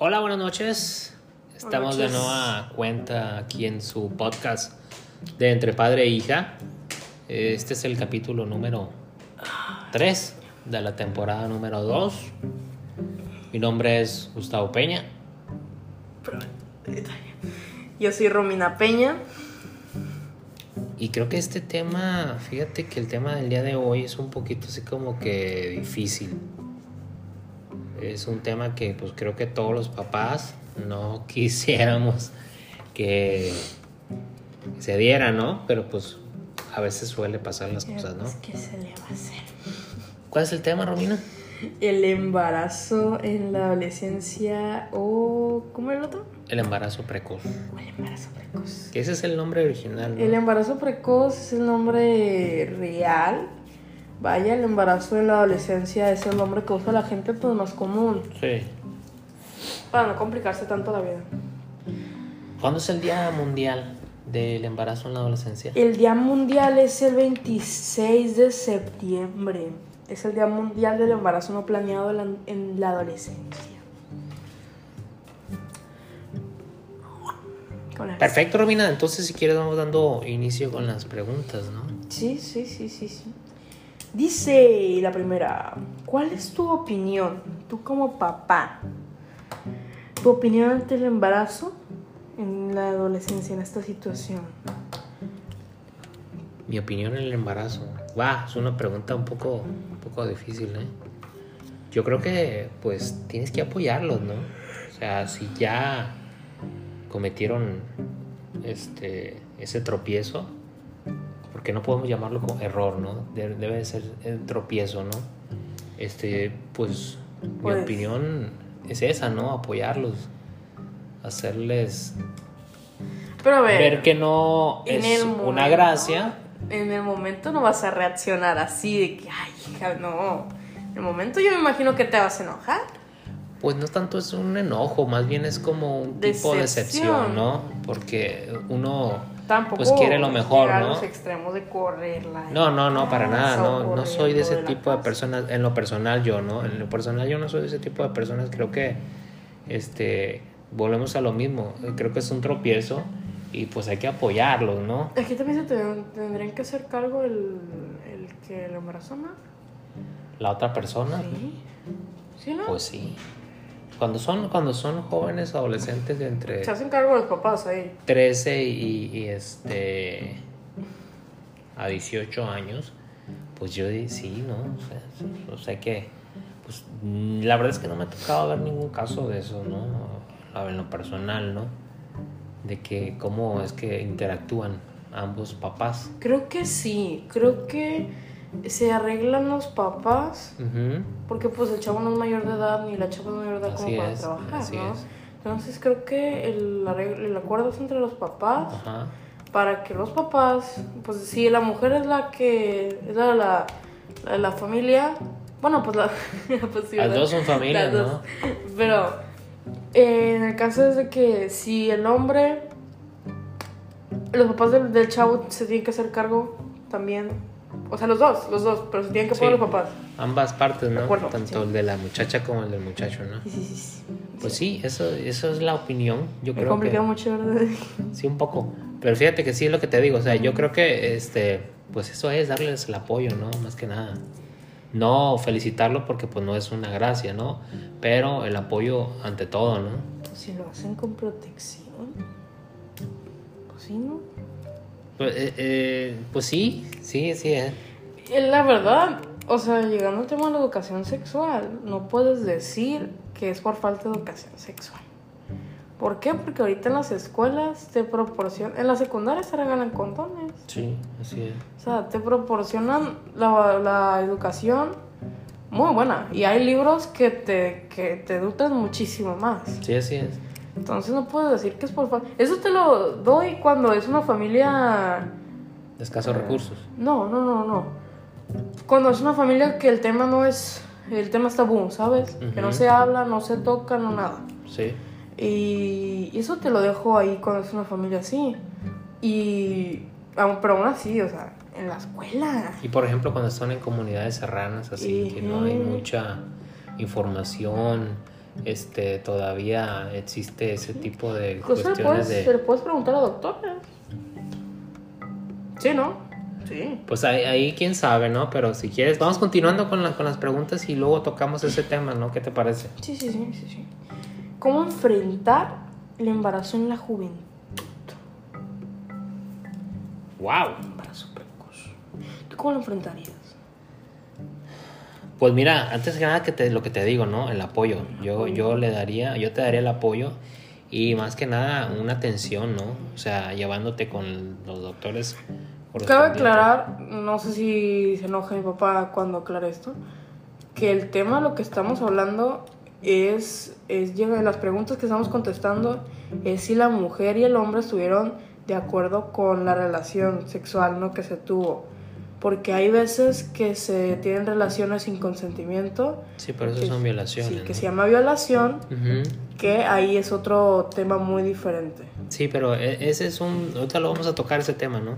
Hola, buenas noches. Estamos de noches. nueva cuenta aquí en su podcast de Entre Padre e Hija. Este es el capítulo número 3 de la temporada número 2. Mi nombre es Gustavo Peña. Yo soy Romina Peña. Y creo que este tema, fíjate que el tema del día de hoy es un poquito así como que difícil. Es un tema que pues creo que todos los papás no quisiéramos que se diera, ¿no? Pero pues a veces suele pasar las cosas, ¿no? ¿Qué se le va a hacer? ¿Cuál es el tema, Romina? El embarazo en la adolescencia o... ¿Cómo era el otro? El embarazo precoz. O el embarazo precoz. Que ese es el nombre original, ¿no? El embarazo precoz es el nombre real. Vaya, el embarazo en la adolescencia es el nombre que usa la gente pues más común. Sí. Para no complicarse tanto la vida. ¿Cuándo es el Día Mundial del Embarazo en la Adolescencia? El Día Mundial es el 26 de septiembre. Es el Día Mundial del Embarazo no planeado en la, en la adolescencia. Perfecto, Romina. Entonces, si quieres, vamos dando inicio con las preguntas, ¿no? Sí, sí, sí, sí, sí. Dice la primera, ¿cuál es tu opinión, tú como papá? ¿Tu opinión ante el embarazo en la adolescencia, en esta situación? Mi opinión en el embarazo. Va, es una pregunta un poco, un poco difícil, ¿eh? Yo creo que, pues, tienes que apoyarlos, ¿no? O sea, si ya cometieron este, ese tropiezo, porque no podemos llamarlo como error, ¿no? De- Debe de ser el tropiezo, ¿no? Este, pues, mi Pues- opinión es esa, ¿no? Apoyarlos, hacerles Pero a ver, ver que no es el una momento- gracia. En el momento no vas a reaccionar así de que, ay, hija, no. En el momento yo me imagino que te vas a enojar. Pues no tanto es un enojo, más bien es como un tipo de decepción, Decepción. ¿no? Porque uno Tampoco pues quiere lo mejor, ¿no? los extremos de correrla. No, no, no, para nada, no, no soy de ese tipo de personas, en lo personal yo, ¿no? En lo personal yo no soy de ese tipo de personas, creo que, este, volvemos a lo mismo, creo que es un tropiezo y pues hay que apoyarlos, ¿no? Aquí también se te- tendrían que hacer cargo el, el que lo embarazó, ¿no? La otra persona, Sí. ¿Sí, no? pues sí. Cuando son, cuando son jóvenes, adolescentes de entre... Se hacen cargo los papás ahí. 13 y, y, este a 18 años, pues yo sí, ¿no? O sea, o sea que, pues la verdad es que no me ha tocado ver ningún caso de eso, ¿no? En lo personal, ¿no? De que cómo es que interactúan ambos papás. Creo que sí. Creo que se arreglan los papás. Porque pues el chavo no es mayor de edad ni la chava es mayor de edad Así como para es, trabajar, ¿no? es. Entonces creo que el, arreglo- el acuerdo es entre los papás para que los papás, pues si la mujer es la que es la, la, la, la familia, bueno, pues la... pues, sí, Las dos son familia, dos. ¿no? Pero eh, en el caso es de que si el hombre, los papás del, del chavo se tienen que hacer cargo también, o sea, los dos, los dos, pero se tienen que Sí. poner los papás. Ambas partes, ¿no? Acuerdo, Tanto sí. el de la muchacha como el del muchacho, ¿no? Sí, sí, sí. Pues sí, eso, eso es la opinión. Yo Me creo complica que... mucho, ¿verdad? Sí, un poco. Pero fíjate que sí es lo que te digo. O sea, yo creo que este, pues eso es darles el apoyo, ¿no? Más que nada. No felicitarlo porque pues no es una gracia, ¿no? Pero el apoyo ante todo, ¿no? Si lo hacen con protección. Pues sí, ¿no? Pues, eh, eh, pues sí, sí, sí. eh. Eh, La verdad, o sea, llegando al tema de la educación sexual, no puedes decir que es por falta de educación sexual. ¿Por qué? Porque ahorita en las escuelas te proporcionan, en la secundaria se regalan condones. Sí, así es. O sea, te proporcionan la, la educación muy buena. Y hay libros que te, que te educan muchísimo más. Sí, así es. Entonces no puedes decir que es por. Eso te lo doy cuando es una familia De escasos recursos. No, no, no, no. Cuando es una familia que el tema no es. El tema es tabú, ¿sabes? Que no se habla, no se toca, no nada. Sí. Y eso te lo dejo ahí cuando es una familia así. Y. Pero aún así, o sea, en la escuela. Y por ejemplo, cuando están en comunidades serranas, así, que no hay mucha información, este todavía existe ese tipo de Pues se le cuestiones puedes, se le puedes preguntar a la doctora. Sí, ¿no? Sí. pues ahí, ahí quién sabe, ¿no? Pero si quieres, vamos continuando con, la- con las preguntas y luego tocamos ese tema, ¿no? ¿Qué te parece? Sí, sí, sí, sí, sí. ¿Cómo enfrentar el embarazo en la juventud? ¡Wow! Embarazo precoz. ¿Tú cómo lo enfrentarías? Pues mira, antes que nada que te, lo que te digo, ¿no? El apoyo. Yo, yo le daría, yo te daría el apoyo y más que nada una atención, ¿no? O sea, llevándote con los doctores. Cabe aclarar, no sé si se enoja mi papá cuando aclare esto, que el tema de lo que estamos hablando es, es las preguntas que estamos contestando es si la mujer y el hombre estuvieron de acuerdo con la relación sexual ¿no? que se tuvo. Porque hay veces que se tienen relaciones sin consentimiento, Sí, pero eso que- son violaciones. sí, que ¿no? se llama violación, que ahí es otro tema muy diferente. Sí, pero e- ese es un... Ahorita lo vamos a tocar ese tema, ¿no?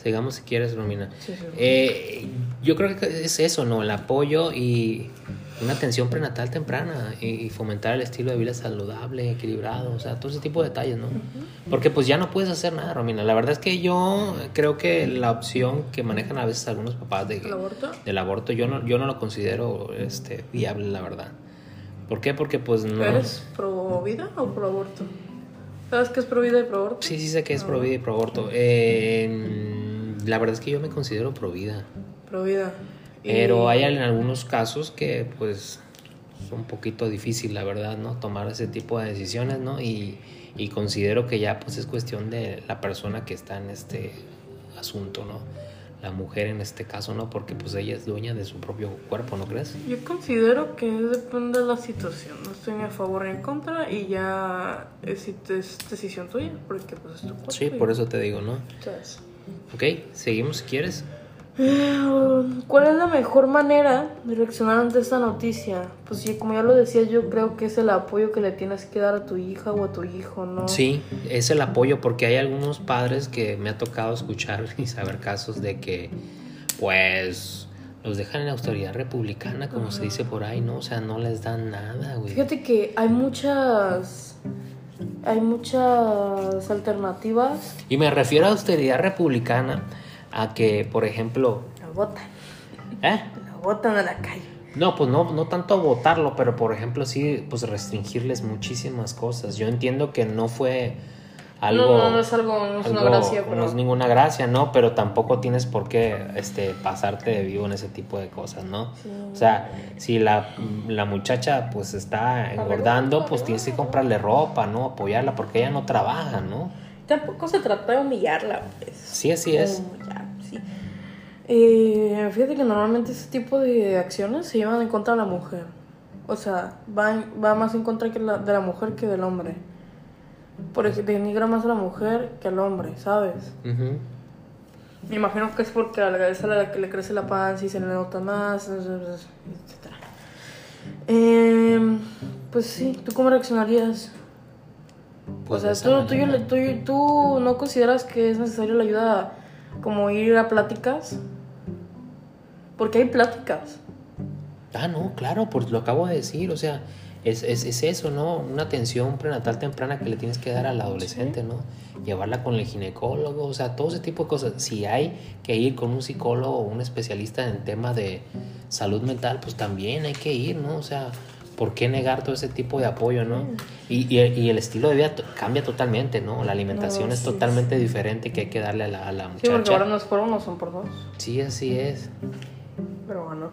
Sigamos si quieres, Romina. Sí, sí. Eh, yo creo que es eso, ¿no? El apoyo y una atención prenatal temprana y, fomentar el estilo de vida saludable, equilibrado, o sea, todo ese tipo de detalles, ¿no? Porque pues ya no puedes hacer nada, Romina. La verdad es que yo creo que la opción que manejan a veces algunos papás de, ¿El aborto? del aborto, yo no, yo no lo considero este, viable, la verdad. ¿Por qué? Porque pues no... ¿Eres pro vida o pro aborto? ¿Sabes qué es pro vida y pro aborto? Sí, sí sé que es pro vida y pro aborto. Eh, la verdad es que yo me considero pro vida. Pro vida. Pero hay en algunos casos que pues es un poquito difícil, la verdad, ¿no? Tomar ese tipo de decisiones, ¿no? Y, y considero que ya pues es cuestión de la persona que está en este asunto, ¿no? La mujer en este caso, ¿no? Porque pues ella es dueña de su propio cuerpo, ¿no crees? Yo considero que depende de la situación. No estoy ni a favor ni en contra y ya es, es decisión tuya, porque pues es tu cuerpo. Sí, y- por eso te digo, ¿no? ¿sabes? Ok, seguimos si quieres. ¿Cuál es la mejor manera de reaccionar ante esta noticia? Pues sí, como ya lo decía, yo creo que es el apoyo que le tienes que dar a tu hija o a tu hijo, ¿no? Sí, es el apoyo porque hay algunos padres que me ha tocado escuchar y saber casos de que pues los dejan en la autoridad republicana, como se dice por ahí, ¿no? O sea, no les dan nada, güey. Fíjate que hay muchas. Hay muchas alternativas. Y me refiero a austeridad republicana a que, por ejemplo, La botan. ¿eh? La botan a la calle. No, pues no, no tanto votarlo, pero por ejemplo sí, pues restringirles muchísimas cosas. Yo entiendo que no fue algo... no, no, no es algo, no es una gracia, no pero. es ninguna gracia, ¿no? Pero tampoco tienes por qué este, pasarte de vivo en ese tipo de cosas, ¿no? Sí. O sea, si la, la muchacha pues está engordando, pues tienes que comprarle ropa, ¿no? Apoyarla porque ella no trabaja, ¿no? Tampoco se trata de humillarla, pues. Sí, así es. Humillar, sí. Eh, fíjate que normalmente ese tipo de acciones se llevan en contra de la mujer. O sea, va, en- va más en contra que la- de la mujer que del hombre. Por ejemplo, denigra más a la mujer que al hombre, ¿sabes? Me imagino que es porque a la es a la que le crece la panza y se le nota más, etc. Eh, pues sí, ¿tú cómo reaccionarías? Pues o sea, ¿tú, tú, tú- tú no consideras que es necesario la ayuda como ir a pláticas? Porque hay pláticas. Ah, no, claro, pues lo acabo de decir, o sea, es, es, es eso, ¿no? Una atención prenatal temprana que le tienes que dar al adolescente, ¿no? Llevarla con el ginecólogo, o sea, todo ese tipo de cosas. Si hay que ir con un psicólogo o un especialista en tema de salud mental, pues también hay que ir, ¿no? O sea, ¿por qué negar todo ese tipo de apoyo, ¿no? Y, y, y el estilo de vida cambia totalmente, ¿no? La alimentación No, es sí, totalmente diferente que hay que darle a la, a la Sí, porque ahora muchacha. no es por uno, son por dos. Sí, así es. Pero bueno.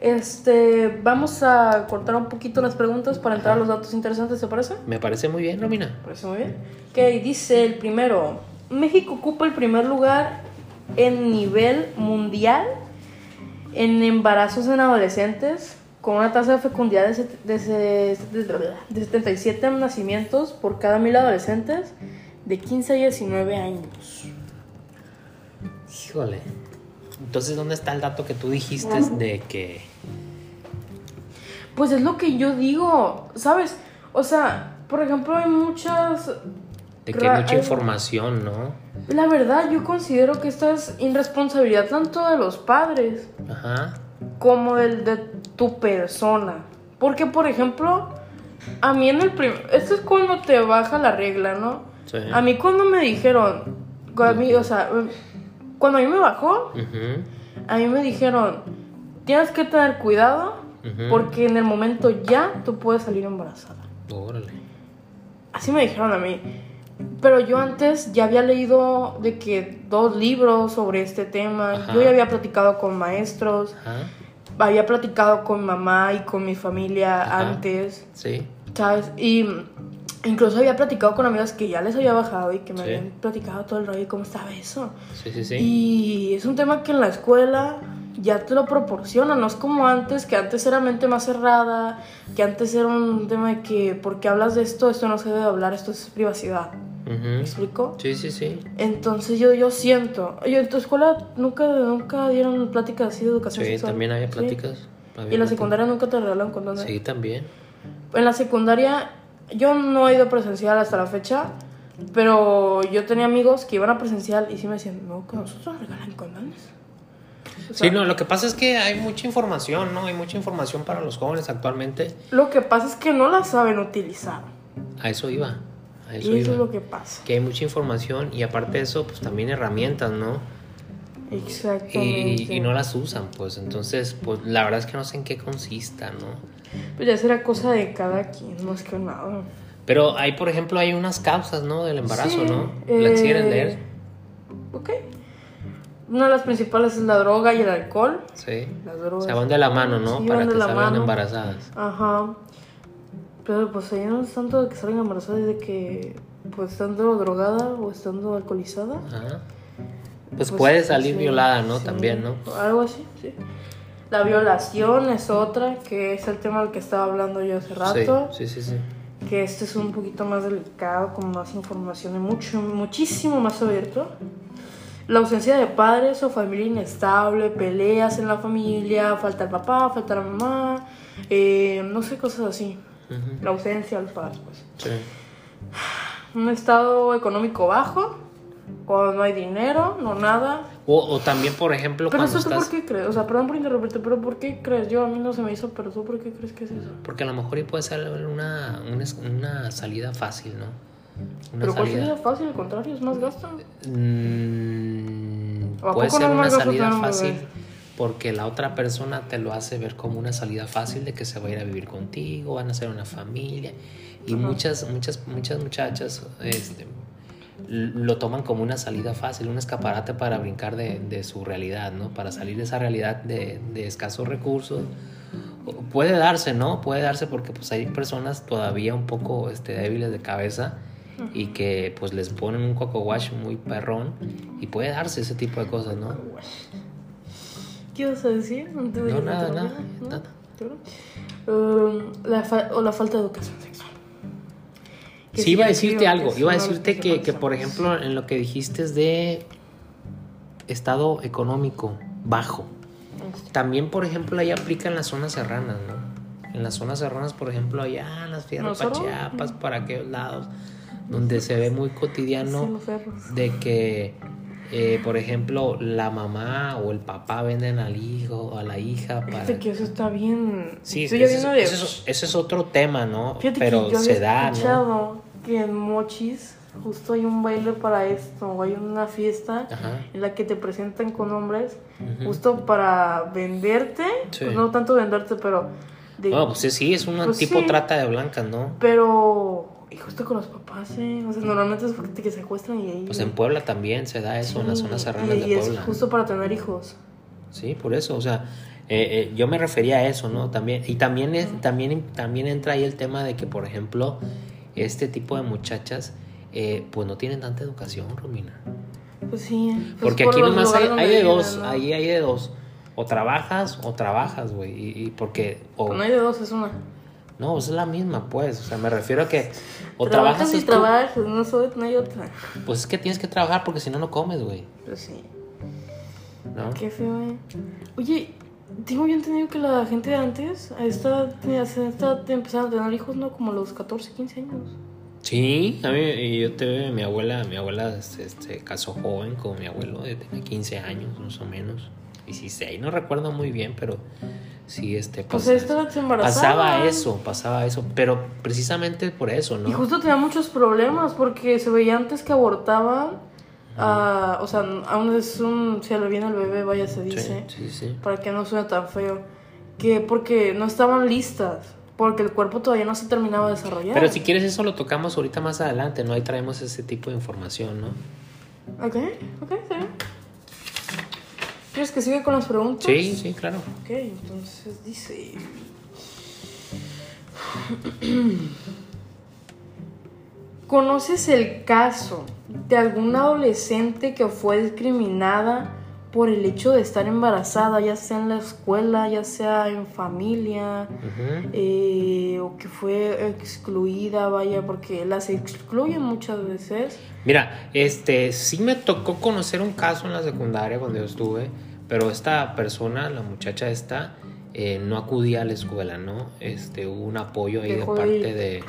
Este, vamos a cortar un poquito las preguntas para entrar a los datos interesantes, ¿te parece? Me parece muy bien, Romina. Me parece muy bien. Ok, dice el primero. México ocupa el primer lugar en nivel mundial en embarazos en adolescentes con una tasa de fecundidad de, de, de- de 77 nacimientos por cada mil adolescentes de 15 a 19 años. Híjole. Entonces, ¿dónde está el dato que tú dijiste de que... Pues es lo que yo digo, ¿sabes? O sea, por ejemplo, hay muchas... De que hay mucha información, ¿no? La verdad, yo considero que esta es irresponsabilidad tanto de los padres Ajá. como del de tu persona. Porque, por ejemplo, A mí en el primer... Esto es cuando te baja la regla, ¿no? Sí. A mí cuando me dijeron... a mí, o sea, cuando a mí me bajó, a mí me dijeron, tienes que tener cuidado porque en el momento ya tú puedes salir embarazada. Órale. Así me dijeron a mí. Pero yo antes ya había leído de que dos libros sobre este tema. Ajá. Yo ya había platicado con maestros, Ajá. Había platicado con mamá y con mi familia Ajá. antes, Sí. ¿sabes? Y incluso había platicado con amigas que ya les había bajado y que me Sí. habían platicado todo el rollo y cómo estaba eso. Sí, sí, sí. Y es un tema que en la escuela ya te lo proporcionan, no es como antes, que antes era mente más cerrada, que antes era un tema de que porque hablas de esto, esto no se debe hablar, esto es privacidad. ¿Me explico? Sí, sí, sí. Entonces yo, yo siento, oye, en tu escuela nunca, nunca dieron pláticas así de educación Sí, sexual. también había Sí. pláticas. Y en la secundaria nunca te regalaron condones. Sí, también. En la secundaria yo no he ido presencial hasta la fecha, pero yo tenía amigos que iban a presencial y sí me decían, no, que nosotros nos regalan condones. O sea, Sí, no, lo que pasa es que hay mucha información, ¿no? Hay mucha información para los jóvenes actualmente. Lo que pasa es que no la saben utilizar. A eso iba. A eso eso es lo que pasa. Que hay mucha información y aparte de eso, pues también herramientas, ¿no? Exactamente. Y, y no las usan, pues. Entonces, pues la verdad es que no sé en qué consista, ¿no? Pues ya será cosa de cada quien, más que nada. Pero hay, por ejemplo, hay unas causas, ¿no? Del embarazo, Sí, ¿no? ¿Las quieren eh, leer? Ok. Una de las principales es la droga y el alcohol. Sí. Las O drogas. sea, van de la mano, ¿no? Sí, Para que la salgan embarazadas. Ajá. Pero pues ahí no es tanto de que salgan embarazadas, de que pues estando drogada o estando alcoholizada. Ajá. Pues, pues, puede salir sí, violada, ¿no? sí. También, ¿no? Algo así, sí. La violación es otra, que es el tema del que estaba hablando yo hace rato. Sí, sí, sí. sí. Que este es un poquito más delicado, con más información y mucho, muchísimo más abierto. La ausencia de padres o familia inestable, peleas en la familia, falta el papá, falta la mamá, eh, no sé, cosas así. La ausencia de los padres, pues. Sí. Un estado económico bajo, o no hay dinero, no nada. O, o también, por ejemplo, Pero cuando eso estás... por qué crees, o sea, perdón por interrumpirte, pero ¿por qué crees? Yo a mí no se me hizo, pero tú por qué crees que es eso? Porque a lo mejor y puede ser una, una, una salida fácil, ¿no? Una Pero ¿cuál salida... fácil? Al contrario, es más gasto. Mm, ¿O a puede ser no una salida fácil bebé? Porque la otra persona te lo hace ver como una salida fácil de que se va a ir a vivir contigo, van a ser una familia y muchas muchas muchas muchachas este, lo toman como una salida fácil, un escaparate para brincar de, de su realidad, ¿no? Para salir de esa realidad de, de escasos recursos. Puede darse, ¿no? Puede darse porque pues hay personas todavía un poco este, débiles de cabeza y que pues les ponen un coco wash muy perrón y puede darse ese tipo de cosas, ¿no? ¿Qué ibas a decir? No, te No, dije nada, nada, ¿no? Um, la o la falta de educación sexual. Que Sí, iba a decirte algo, iba a decirte que, que, por ejemplo, en lo que dijiste es de estado económico bajo. También, por ejemplo, ahí aplica en las zonas serranas, ¿no? En las zonas serranas, por ejemplo, allá en las fierras para. Chiapas, para aquellos lados, donde se ve muy cotidiano de que, eh, por ejemplo, la mamá o el papá venden al hijo o a la hija para... Fíjate que eso está bien. Sí, ese, es, de- ese es- ese es otro tema, ¿no? Fíjate Pero que yo se da, ¿no? escuchado que en Mochis justo hay un baile para esto, o hay una fiesta Ajá. en la que te presentan con hombres justo para venderte, Sí. pues no tanto venderte, pero de, No, pues sí, sí, es un Pues tipo sí. trata de blancas, ¿no? pero y justo con los papás, ¿eh? O sea, normalmente es porque te secuestran y ahí Pues en Puebla también se da eso, en las zonas serranas y de es Puebla. justo para tener hijos. Sí, por eso, o sea, eh, eh, yo me refería a eso, ¿no? También, y también, es, también, también entra ahí el tema de que, por ejemplo, este tipo de muchachas, eh, pues no tienen tanta educación, Romina. Pues sí. pues Porque por aquí nomás hay, hay de dos, ¿no? ahí hay de dos. O trabajas o trabajas, güey. Y, y porque, o, No hay de dos, es una. No, es la misma, pues. O sea, me refiero a que o trabajas trabajas, y tú- trabajas, no, soy, no hay otra. pues es que tienes que trabajar porque si no, no comes, güey. Pues sí. ¿No? Qué feo, eh. Oye, tengo yo entendido que la gente de antes a esta, a esta edad empezaron a tener hijos, ¿no? Como a los 14, 15 años. Sí, a mí, y yo te mi abuela, mi abuela se este, casó joven con mi abuelo, eh, tenía 15 años más o menos. 16, no recuerdo muy bien, pero sí, este, Pues se embarazaba. pasaba eso, pasaba eso, pero precisamente por eso, ¿no? Y justo tenía muchos problemas porque se veía antes que abortaban. ah, o sea, aún es un. Si le viene el bebé, vaya, se Sí, dice. sí, sí. Para que no suene tan feo. Que porque no estaban listas. Porque el cuerpo todavía no se terminaba de desarrollar. Pero si quieres eso lo tocamos ahorita más adelante, ¿no? Ahí traemos ese tipo de información, ¿no? Ok, ok, bien. ¿Quieres que siga con las preguntas? Sí, sí, claro. Ok, entonces dice. ¿Conoces el caso de alguna adolescente que fue discriminada por el hecho de estar embarazada, ya sea en la escuela, ya sea en familia, eh, o que fue excluida, vaya, porque las excluyen muchas veces? Mira, este, sí me tocó conocer un caso en la secundaria cuando yo estuve, pero esta persona, la muchacha esta, eh, no acudía a la escuela, ¿no? Este, hubo un apoyo ahí Dejó de parte ir. de,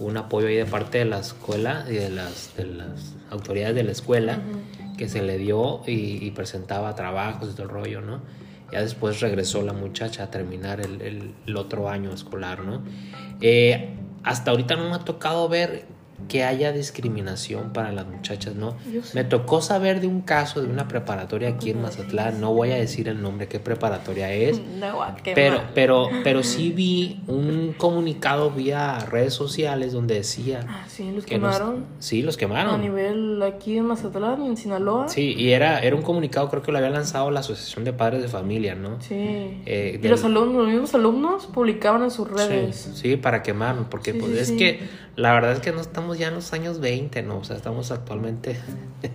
un apoyo ahí de parte de la escuela y de las, de las autoridades de la escuela que se le dio y, y presentaba trabajos y todo el rollo, ¿no? Ya después regresó la muchacha a terminar el, el- el otro año escolar, ¿no? Eh, hasta ahorita no me ha tocado ver que haya discriminación para las muchachas, ¿no? Sí. Me tocó saber de un caso de una preparatoria aquí en Mazatlán, no voy a decir el nombre, qué preparatoria es, No, a quemar. pero, pero, pero sí vi un comunicado vía redes sociales donde decía Ah, sí, los que nos- quemaron. sí, los A quemaron. nivel aquí en Mazatlán y en Sinaloa. Sí, y era, era un comunicado, creo que lo había lanzado la Asociación de Padres de Familia, ¿no? Sí. Eh, y los alumnos, los mismos alumnos publicaban en sus Sí, redes. sí, para quemarnos, porque Sí, pues sí, es sí. que la verdad es que no estamos ya en los años 20, ¿no? O sea, estamos actualmente,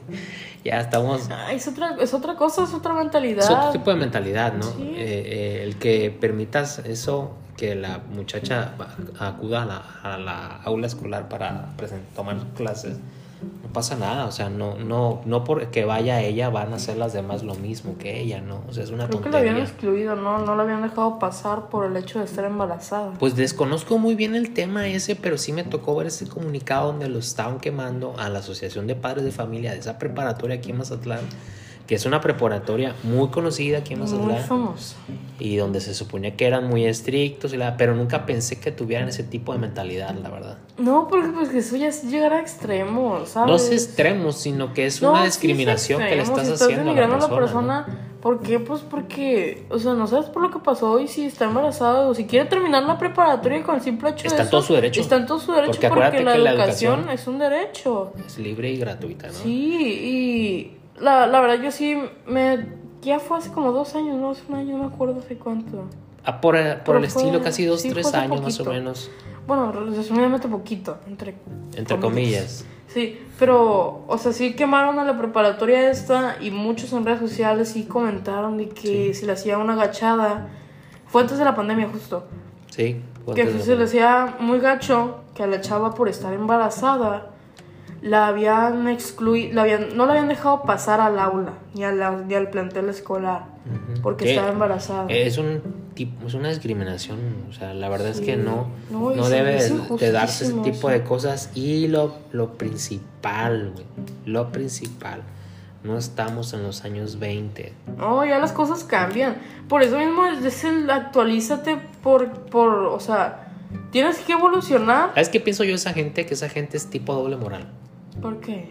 ya estamos... Es otra, es otra cosa, es otra mentalidad. Es otro tipo de mentalidad, ¿no? Sí. Eh, eh, el que permitas eso, que la muchacha acuda a la, a la aula escolar para presen- tomar clases, no pasa nada, o sea, no, no, no porque vaya ella van a hacer las demás lo mismo que ella, ¿no? O sea, es una Creo que la habían tontería. excluido, ¿no? No la habían dejado pasar por el hecho de estar embarazada. Pues desconozco muy bien el tema ese, pero sí me tocó ver ese comunicado donde lo estaban quemando a la Asociación de Padres de Familia de esa preparatoria aquí en Mazatlán, que es una preparatoria muy conocida aquí en Muy Mazatlán. famosa. y donde se suponía que eran muy estrictos, y la, pero nunca pensé que tuvieran ese tipo de mentalidad, la verdad. No, porque pues que eso ya es llegar a extremos, ¿sabes? No es extremos, sino que es No, una sí es discriminación que le estás si haciendo a la persona. a la persona. ¿Por qué? Pues porque, o sea, no sabes por lo que pasó y si está embarazada o si quiere terminar la preparatoria con el simple hecho Está de en eso, todo su derecho. Está en todo su derecho Porque porque, la, que la educación, educación- es un derecho. Es libre y gratuita, ¿no? Sí, y la, la verdad yo sí me... Ya fue hace como dos años, no hace un año, no me acuerdo hace cuánto. Ah, por Pero el fue- estilo, casi dos, sí, tres años más o menos, Bueno, resumidamente poquito, entre, entre comillas. Sí, pero, o sea, sí quemaron a la preparatoria esta y muchos en redes sociales sí comentaron de que si le hacía una agachada, fue antes de la pandemia justo, Sí. fue que antes de se le hacía muy gacho que a la chava por estar embarazada la habían excluido, habían, no la habían dejado pasar al aula ni, a la- ni al plantel escolar porque Que estaba embarazada. Es un tipo, es una discriminación, o sea, la verdad es que no, No, debe de- darse ese tipo de cosas y lo, lo principal, güey, lo principal, no estamos en los años 20, No, ya las cosas cambian. Por eso mismo es el actualízate por, por, o sea, tienes que evolucionar. ¿Sabes qué pienso yo esa gente? Que esa gente es tipo doble moral. ¿Por qué?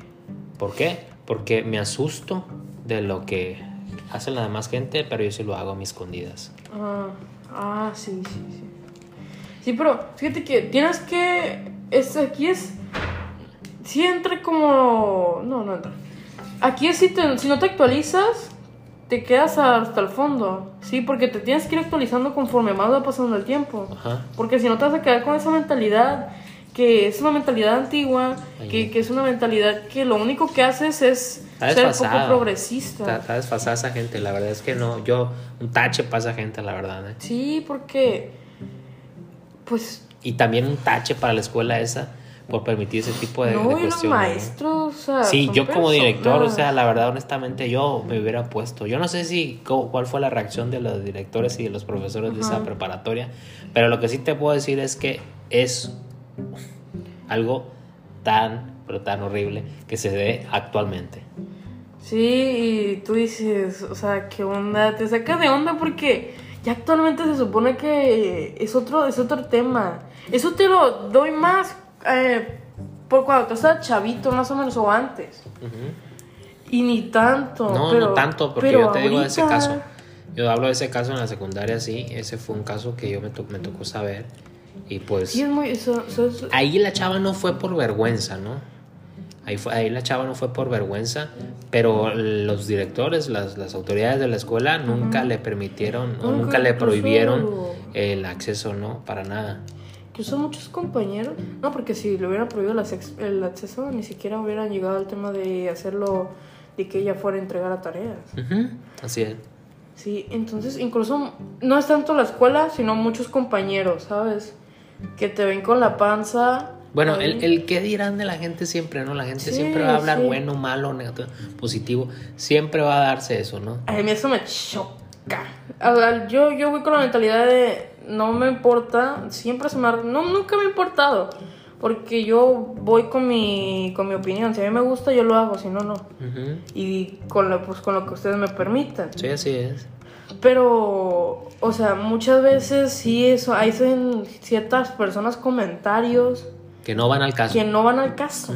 ¿Por qué? Porque me asusto de lo que hace la demás gente, pero yo sí lo hago a mis escondidas. Ah, ah, sí, sí, sí. Sí, pero fíjate que tienes que. Es, aquí es. Si entra como. No, no entra. Aquí es si, te- si no te actualizas, te quedas hasta el fondo. Sí, porque te tienes que ir actualizando conforme más va pasando el tiempo. Ajá. Porque si no te vas a quedar con esa mentalidad, que es una mentalidad antigua, que, que es una mentalidad que lo único que haces es ser poco progresista. Está, está desfasada esa gente, la verdad es que no. Yo, un tache para esa gente, la verdad. ¿eh? Sí, porque. Pues. Y también un tache para la escuela esa por permitir ese tipo de, no, de cuestiones. ¿no? maestros. O sea, Sí, yo como director, o sea, la verdad, honestamente, yo me hubiera puesto. Yo no sé si cuál fue la reacción de los directores y de los profesores de esa preparatoria, pero lo que sí te puedo decir es que es algo tan, pero tan horrible que se dé actualmente. Sí, y tú dices, o sea, ¿qué onda? Te saca de onda porque ya actualmente se supone que es otro, es otro tema. Eso te lo doy más eh, por cuando tú estabas chavito, más o menos, o antes. Y ni tanto. No, pero, no tanto, porque pero yo te digo de ese caso. Yo hablo de ese caso en la secundaria, sí. Ese fue un caso que yo me, to- me tocó saber. Y pues Sí, es muy. Eso, eso es- ahí la chava no fue por vergüenza, ¿no? Ahí, fue, ahí la chava no fue por vergüenza, pero los directores, las, las autoridades de la escuela nunca le permitieron o Nunca, nunca le prohibieron el acceso, ¿no? Para nada. Incluso muchos compañeros. No, porque si le hubieran prohibido el acceso, ni siquiera hubieran llegado al tema de hacerlo. de que ella fuera a entregar a tareas. Así es. Sí, entonces incluso no es tanto la escuela, sino muchos compañeros, ¿sabes? Que te ven con la panza. Bueno, el, el qué dirán de la gente siempre, ¿no? La gente Sí, siempre va a hablar sí. bueno, malo, negativo, positivo. Siempre va a darse eso, ¿no? A mí eso me choca. Yo, yo voy con la mentalidad de no me importa, siempre se me ha... No, nunca me ha importado. Porque yo voy con mi, con mi opinión. Si a mí me gusta, yo lo hago, si no, no. Y con lo, pues, con lo que ustedes me permitan. Sí, así es. Pero, o sea, muchas veces sí eso, hay en ciertas personas comentarios Que no van al caso. que no van al caso.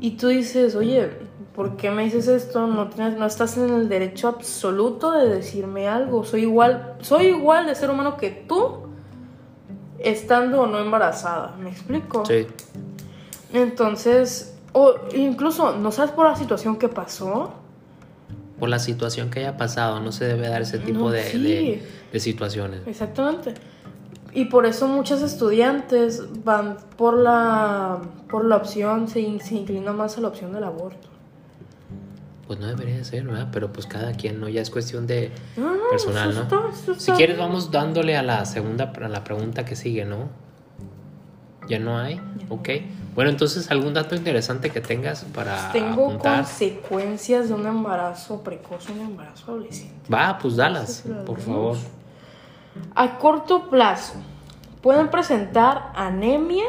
Y tú dices, oye, ¿por qué me dices esto? No, tienes, no estás en el derecho absoluto de decirme algo. Soy igual, soy igual de ser humano que tú, estando o no embarazada. ¿Me explico? Sí. Entonces, o incluso, ¿no sabes por la situación que pasó? Por la situación que haya pasado, no se debe dar ese tipo No, de, sí. de- de situaciones. Exactamente. Y por eso muchos estudiantes van por la, por la opción, se, in- se inclinan más a la opción del aborto. Pues no debería de ser, ¿verdad? Pero pues cada quien, ¿no? Ya es cuestión de No, no, personal, eso ¿no? está- eso Si quieres, vamos dándole a la segunda, a la pregunta que sigue, ¿no? ¿Ya no hay? Ok. Bueno, entonces, ¿algún dato interesante que tengas para Tengo apuntar? consecuencias de un embarazo precoz, un embarazo adolescente. Va, pues dalas, por favor. A corto plazo, pueden presentar anemia,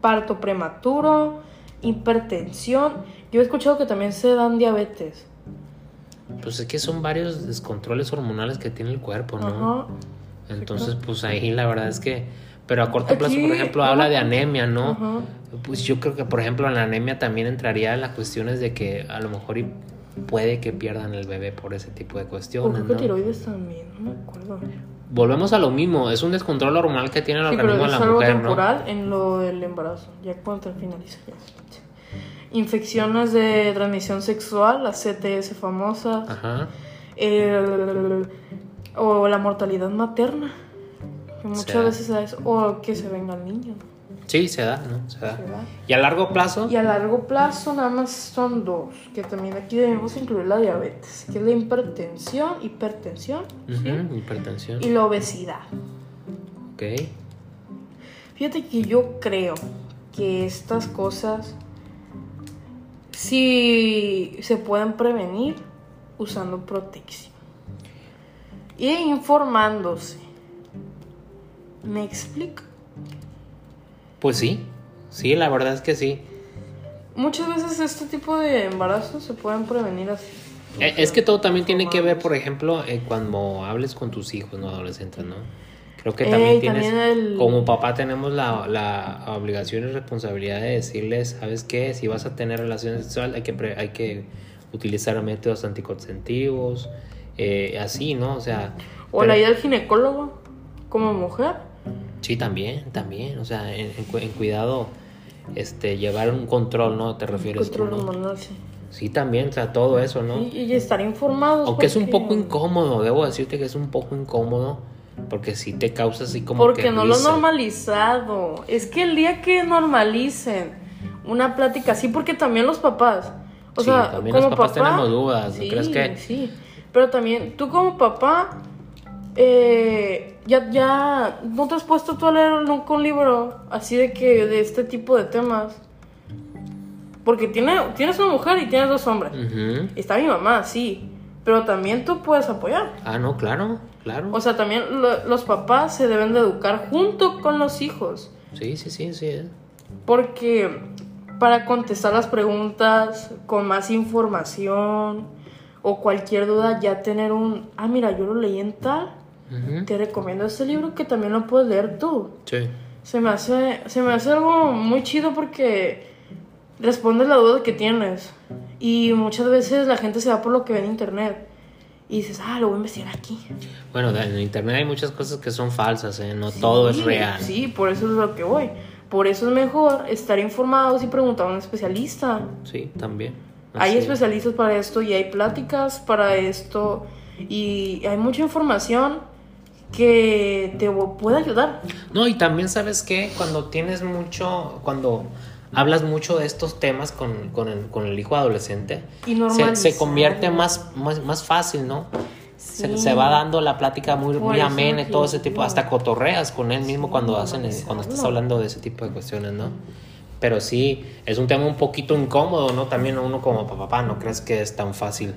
parto prematuro, hipertensión. Yo he escuchado que también se dan diabetes. Pues es que son varios descontroles hormonales que tiene el cuerpo, ¿no? Ajá. Entonces, pues ahí la verdad es que... Pero a corto plazo, por ejemplo, habla de anemia, ¿no? Ajá. Pues yo creo que, por ejemplo, en la anemia también entraría en las cuestiones de que a lo mejor puede que pierdan el bebé por ese tipo de cuestiones, creo que ¿no? tiroides también, no me acuerdo. Volvemos a lo mismo, es un descontrol hormonal que tiene el Sí, pero organismo de es la algo mujer, ¿no? temporal en lo del embarazo. Ya cuando finaliza ya. Infecciones de transmisión sexual, la CTS famosa, Ajá. el- o la mortalidad materna, muchas Se veces da eso, o que se venga el niño. Sí, se da, ¿no? Se da. Se da. Y a largo plazo, Y a largo plazo nada más son dos, que también aquí debemos incluir la diabetes, que es la hipertensión, hipertensión hipertensión. y la obesidad. Ok. Fíjate que yo creo que estas cosas sí se pueden prevenir usando protección y informándose. ¿Me explico? Pues sí, sí, la verdad es que sí. Muchas veces este tipo de embarazos se pueden prevenir así. Eh, Es que todo también tiene que ver, por ejemplo, eh, cuando hables con tus hijos, no adolescentes, ¿no? Creo que también Ey, tienes, también el- como papá tenemos la, la obligación y responsabilidad de decirles, ¿sabes qué? Si vas a tener relaciones sexuales hay que, pre- hay que utilizar métodos anticonceptivos, eh, así, ¿no? O sea... O pero- la ida al ginecólogo como mujer. Sí, también, también, o sea, en, en cu- en cuidado, este, llevar un control, ¿no? Te refieres tú, Control ¿no? hormonal, sí. Sí, también, o sea, todo eso, ¿no? Y, y estar informados. Aunque es un porque- poco incómodo, debo decirte que es un poco incómodo, porque sí te causa así como Porque que no lo han normalizado. Es que el día que normalicen una plática así, porque también los papás. O Sí, sea, también como los papás papá, tenemos dudas, ¿no sí, crees que? Sí, pero también tú como papá, eh, ya, ya, ¿no te has puesto tú a leer nunca un libro así de que, de este tipo de temas? Porque tiene, tienes una mujer y tienes dos hombres. Está mi mamá, sí, pero también tú puedes apoyar. Ah, no, claro, claro. O sea, también lo- los papás se deben de educar junto con los hijos. sí, sí, sí, sí. Porque para contestar las preguntas con más información o cualquier duda, ya tener un, ah, mira, yo lo leí en tal, Te recomiendo este libro que también lo puedes leer tú. Sí. Se me hace, se me hace algo muy chido porque respondes la duda que tienes. Y muchas veces la gente se va por lo que ve en internet. Y dices, ah, lo voy a investigar aquí. Bueno, en internet hay muchas cosas que son falsas, ¿eh? No todo es Sí, real. Sí, por eso es lo que voy. Por eso es mejor estar informados y preguntar a un especialista. Sí, también. Hay Así es. especialistas para esto y hay pláticas para esto. Y hay mucha información que te puede ayudar. No, y también sabes que cuando tienes mucho, cuando hablas mucho de estos temas con, con, el, con el hijo adolescente, Y se, convierte más, más, más fácil, ¿no? Se, Sí. se va dando la plática muy, Por muy amena y todo ese tipo, hasta cotorreas con él mismo cuando hacen, el- cuando estás hablando de ese tipo de cuestiones, ¿no? Pero sí, es un tema un poquito incómodo, ¿no? También uno como papá, ¿no crees que es tan fácil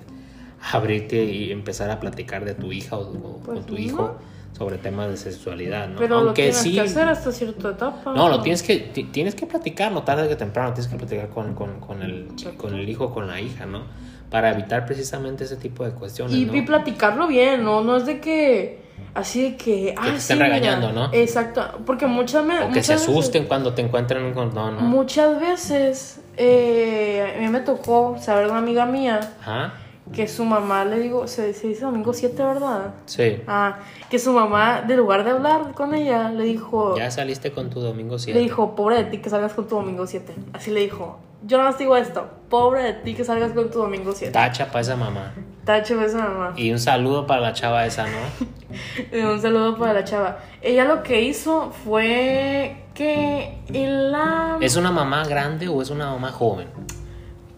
abrirte y empezar a platicar de tu hija o, o Pues con tu no. hijo sobre temas de sexualidad, ¿no? Pero lo Aunque tienes sí, que hacer hasta cierta etapa. no, lo tienes que, ti- tienes que platicar, no tarde que temprano, tienes que platicar con, con, con el, con el hijo, con la hija, ¿no? Para evitar precisamente ese tipo de cuestiones, Y, ¿no? y platicarlo bien, ¿no? No es de que. Así de que. ah, te sí, mira. regañando, ¿no? Exacto. Porque muchas veces. O que se asusten cuando te encuentren con... No, no. Muchas veces. eh, a mí me tocó saber de una amiga mía Ajá, que su mamá le digo. Se, se dice domingo 7, ¿verdad? sí. Ah, que su mamá, de lugar de hablar con ella, le dijo. Ya saliste con tu domingo 7. Le dijo, pobre de ti que salgas con tu domingo 7. Así le dijo. Yo nada más digo esto. Pobre de ti que salgas con tu domingo 7. Tacha para esa mamá. Tacho esa mamá. Y un saludo para la chava esa, ¿no? Un saludo para la chava. Ella lo que hizo fue que la... ¿Es una mamá grande o es una mamá joven?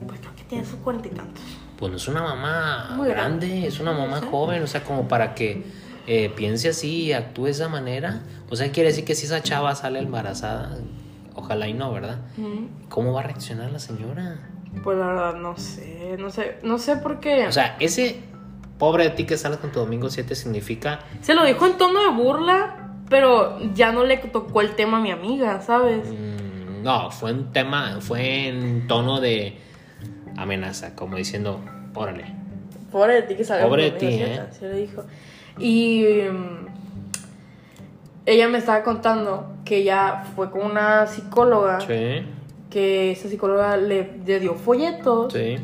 Pues creo que tiene sus cuarenta y tantos. Pues no es una mamá Muy grande, grande. es una mamá Sí. joven, o sea, como para que eh, piense así y actúe de esa manera. O sea, quiere decir que si esa chava sale embarazada, ojalá y no, ¿verdad? ¿Cómo va a reaccionar la señora? Pues la verdad no sé, no sé, no sé por qué. O sea, ese pobre de ti que sales con tu domingo 7 significa Se lo dijo en tono de burla, pero ya no le tocó el tema a mi amiga, ¿sabes? Mm, No, fue un tema, fue en tono de amenaza, como diciendo, órale. Pobre de ti que salga Pobre de ti, ¿eh? Así le dijo. Y mm, ella me estaba contando que ella fue con una psicóloga. Sí, que esa psicóloga le, le dio folletos sí.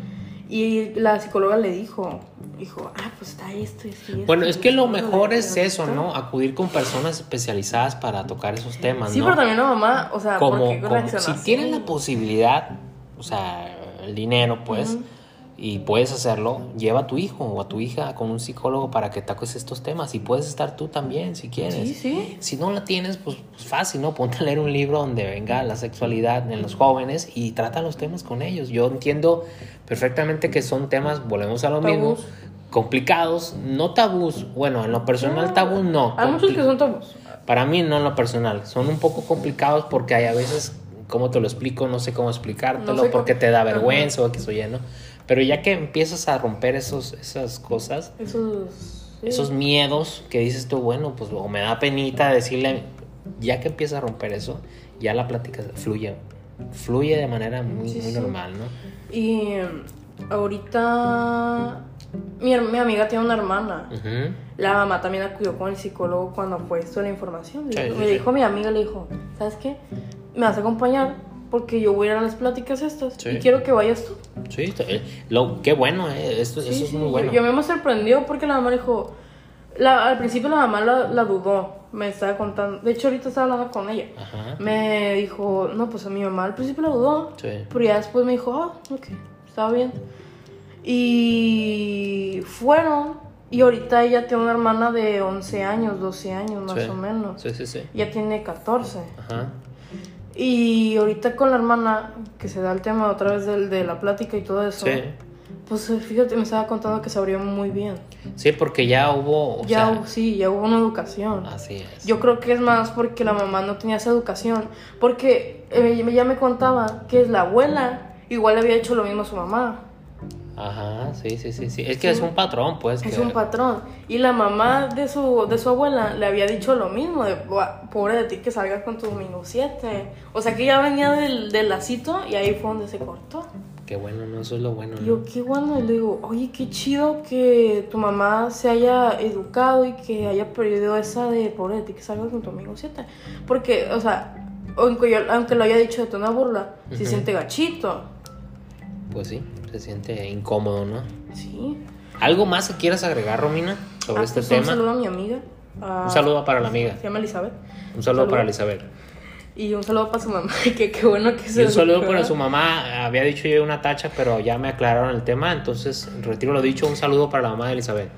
y la psicóloga le dijo, dijo, ah, pues está esto y así. Bueno, esto, es que lo esto, mejor es eso, gustó". ¿no? Acudir con personas especializadas para tocar esos temas, Sí, ¿no? pero también la mamá, o sea, ¿por como, qué como- si así? tienes la posibilidad, o sea, el dinero, pues, y puedes hacerlo, lleva a tu hijo o a tu hija con un psicólogo para que toques estos temas y puedes estar tú también si quieres. Sí, sí. Si no la tienes, pues, pues fácil, ¿no? Ponte a leer un libro donde venga la sexualidad en los jóvenes y trata los temas con ellos. Yo entiendo perfectamente que son temas, volvemos a lo mismo, complicados, no tabús. Bueno, en lo personal tabú no. Hay muchos que son tabús. para mí no en lo personal, son un poco complicados porque hay a veces, ¿cómo te lo explico? No sé cómo explicártelo, No sé porque cómo- te da Ajá. vergüenza o que soy ¿no? Pero ya que empiezas a romper esos, esas cosas, Esos... sí. esos miedos que dices tú, bueno, pues o me da penita decirle, ya que empiezas a romper eso, ya la plática fluye, fluye de manera muy, Sí, muy sí. normal, ¿no? Y mm, ahorita mi, mi amiga tiene una hermana. La mamá también acudió con el psicólogo cuando fue esto de la información. Le Sí, dijo- sí, me sí. dijo mi amiga, le dijo, ¿sabes qué? Me vas a acompañar porque yo voy a ir a las pláticas estas Sí. y quiero que vayas tú. Sí, eh, lo, qué bueno, eh, esto, Sí, eso es muy bueno. Yo, me sorprendió porque la mamá dijo, la- al principio la mamá la, la dudó, me estaba contando, de hecho ahorita estaba hablando con ella. Ajá. Me dijo, no, pues a mi mamá al principio la dudó, pero ya después me dijo, ah, ok, estaba bien. Y fueron, y ahorita ella tiene una hermana de 11 años, 12 años más o menos. Sí, sí, sí. Ella tiene 14. Ajá. Y ahorita con la hermana, que se da el tema otra vez del, de la plática y todo eso, Sí. pues eh, fíjate, me estaba contando que se abrió muy bien. Sí, porque ya hubo, o ya sea, sí, ya hubo una educación. así es. Yo creo que es más porque la mamá no tenía esa educación. Porque eh, ella me contaba que la abuela igual le había hecho lo mismo a su mamá. Ajá, sí, sí, sí, sí. Es que es un patrón, pues. Es que- un patrón. Y la mamá de su, de su abuela le había dicho lo mismo, de "Buah, pobre de ti que salgas con tu domingo 7. O sea que ya venía del, del lacito y ahí fue donde se cortó. Qué bueno, ¿no? Eso es lo bueno, ¿no? yo, qué bueno, y le digo, oye, qué chido que tu mamá se haya educado y que haya perdido esa de pobre de ti que salgas con tu amigo 7. Porque, o sea, aunque, yo- aunque lo haya dicho de de burla, se Ujú. siente gachito. Pues sí, se siente incómodo, ¿no? Sí. ¿Algo más que quieras agregar, Romina, sobre Ah, este pues, tema? Un saludo a mi amiga. Un saludo para la amiga. Se llama Elizabeth. Un saludo saludo. para Elizabeth. Y un saludo para su mamá, que qué bueno que Y se un saludo para su mamá. Había dicho yo una tacha, pero ya me aclararon el tema, entonces retiro lo dicho. Un saludo para la mamá de Elizabeth.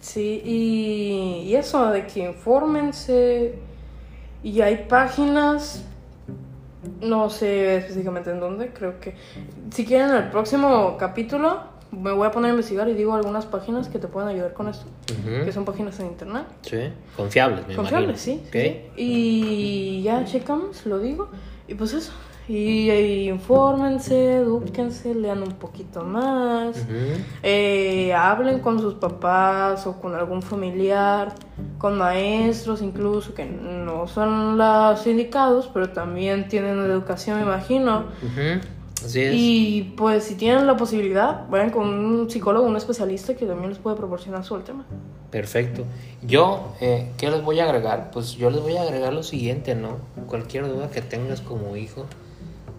Sí, y, y eso, de que infórmense. Y hay páginas, no sé específicamente en dónde, creo que. Si quieren, en el próximo capítulo me voy a poner a investigar y digo algunas páginas que te pueden ayudar con esto, que son páginas en internet. Sí, confiables, me Confiables, sí. imagino. sí, Ok. sí. Y ya checamos, lo digo. Y pues eso. Y, y infórmense, edúquense, lean un poquito más. Eh, hablen con sus papás o con algún familiar, con maestros incluso, que no son los indicados, pero también tienen educación, me imagino. Así es. Y pues si tienen la posibilidad, vayan con un psicólogo, un especialista que también les puede proporcionar sobre el tema. Perfecto. Yo, eh, ¿qué les voy a agregar? Pues yo les voy a agregar lo siguiente, ¿no? Cualquier duda que tengas como hijo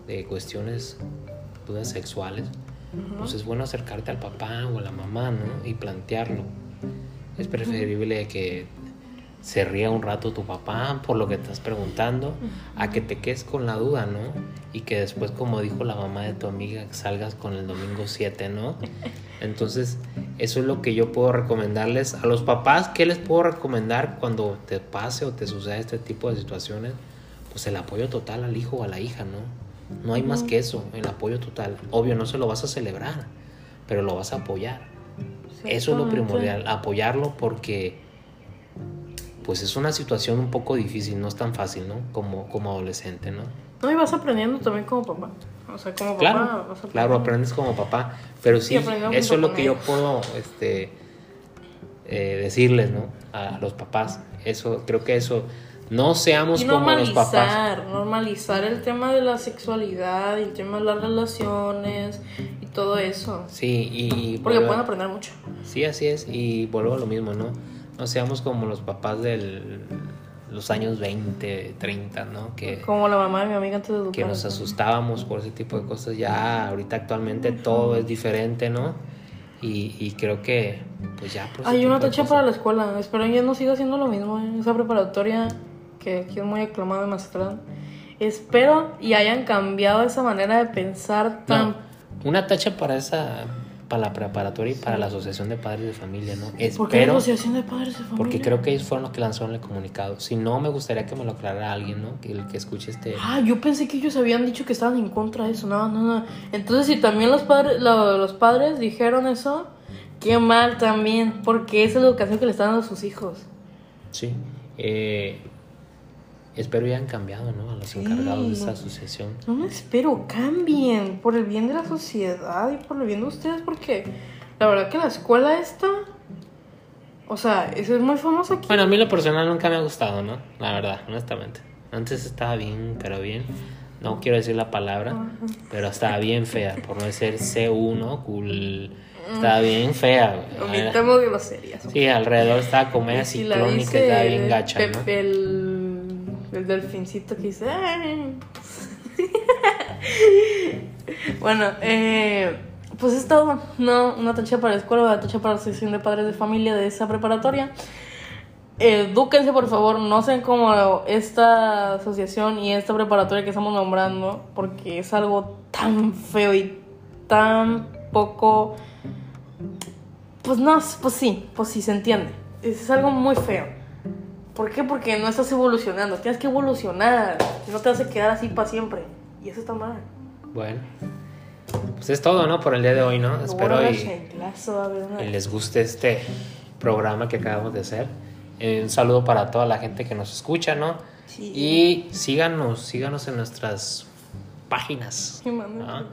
de cuestiones, dudas sexuales, pues es bueno acercarte al papá o a la mamá, ¿no? Y plantearlo. Es preferible que se ría un rato tu papá por lo que estás preguntando, a que te quedes con la duda, ¿no? Y que después, como dijo la mamá de tu amiga, salgas con el domingo 7, ¿no? Entonces, eso es lo que yo puedo recomendarles a los papás. ¿Qué les puedo recomendar cuando te pase o te suceda este tipo de situaciones? Pues el apoyo total al hijo o a la hija, ¿no? No hay más que eso, el apoyo total. Obvio, no se lo vas a celebrar, pero lo vas a apoyar. Eso es lo primordial, apoyarlo porque pues es una situación un poco difícil, no es tan fácil, ¿no? Como, como adolescente, ¿no? No, y vas aprendiendo también como papá. O sea, como papá Claro, vas claro, aprendes como papá, pero sí, eso es lo que yo puedo este, eh, decirles, ¿no? A los papás, eso, creo que eso, no seamos Y como los papás. normalizar, normalizar el tema de la sexualidad y el tema de las relaciones y todo eso. Sí, y... Porque pueden aprender mucho. Sí, así es, y vuelvo a lo mismo, ¿no? No seamos como los papás de los años 20, 30, ¿no? Que, Como la mamá de mi amiga antes de educar. que nos asustábamos por ese tipo de cosas. Ya ahorita actualmente todo es diferente, ¿no? Y, y creo que pues ya... Hay una tacha para la escuela. Espero ya no siga haciendo lo mismo. ¿eh? Esa preparatoria que aquí es muy aclamada en Mazatlán. Espero y hayan cambiado esa manera de pensar tan... No, una tacha para esa... Para la preparatoria y para la Asociación de Padres de Familia, ¿no? ¿Por qué la Espero... asociación de padres de familia? Porque creo que ellos fueron los que lanzaron el comunicado. Si no, me gustaría que me lo aclarara alguien, ¿no? Que el que escuche este... Ah, yo pensé que ellos habían dicho que estaban en contra de eso. No, no, no. Entonces, si también los padres, lo- los padres dijeron eso, qué mal también. Porque esa es la educación que le están dando a sus hijos. Sí. Eh, espero ya han cambiado, ¿no? A los Sí. encargados de esa asociación. No me espero, cambien. Por el bien de la sociedad y por el bien de ustedes. Porque la verdad que la escuela esta. O sea, eso es muy famoso aquí. Bueno, a mí lo personal nunca me ha gustado, ¿no? La verdad, honestamente. Antes estaba bien, pero bien. No quiero decir la palabra, pero estaba bien fea, por no decir C1, cool. Estaba bien fea. Omitamos groserías. Sí, alrededor estaba comedia Y ciclónica, dice estaba bien gacha, ¿no? Pepe, el delfincito que dice. Bueno, eh, pues es todo. No, una tacha para la escuela, una tacha para la sección de padres de familia de esa preparatoria. Edúquense, por favor, no sean como esta asociación y esta preparatoria que estamos nombrando, porque es algo tan feo y tan poco. Pues no, pues sí, pues sí, se entiende. Es algo muy feo. ¿Por qué? Porque no estás evolucionando. Tienes que evolucionar. No te vas a quedar así para siempre. Y eso está mal. Bueno, pues es todo, ¿no? Por el día de hoy, ¿no? Espero Guarda y, y les guste este programa que acabamos de hacer. Eh, un saludo para toda la gente que nos escucha, ¿no? Sí. Y síganos, síganos en nuestras páginas. Sí. ¿no?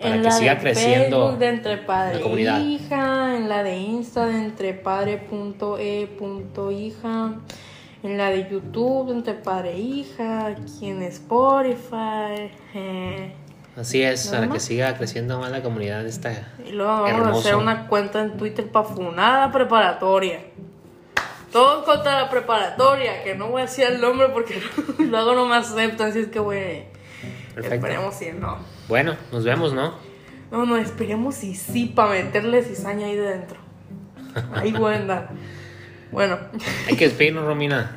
Para en que la siga de creciendo Facebook de entre padre la e comunidad. hija, en la de Insta de entre padre.e.hija, en la de YouTube de entre padre e hija, aquí en Spotify. eh, Así es, para que siga creciendo más la comunidad de esta. Y luego vamos a Hermoso. hacer una cuenta en Twitter para funar la preparatoria. Todo contra la preparatoria, que no voy a decir el nombre porque luego no me aceptan, así es que güey. Esperemos si no. Bueno, nos vemos, ¿no? No, no, esperemos si sí para meterle cizaña ahí de dentro. Ahí voy a andar. Bueno, Hay que despedirnos, Romina.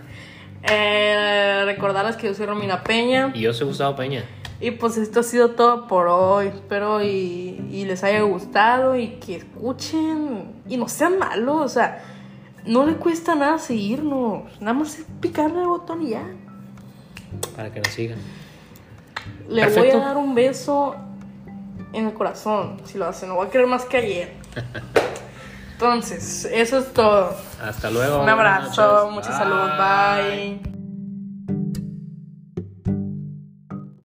eh, recordarles que yo soy Romina Peña. Y yo soy Gustavo Peña. Y pues esto ha sido todo por hoy. Espero y, y les haya gustado y que escuchen y no sean malos. O sea, no le cuesta nada seguirnos. Nada más es picarle el botón y ya. Para que nos sigan. Le voy a dar un beso en el corazón si lo hacen. No voy a querer más que ayer. Entonces, eso es todo. Hasta luego. Un abrazo, mucha salud. Bye.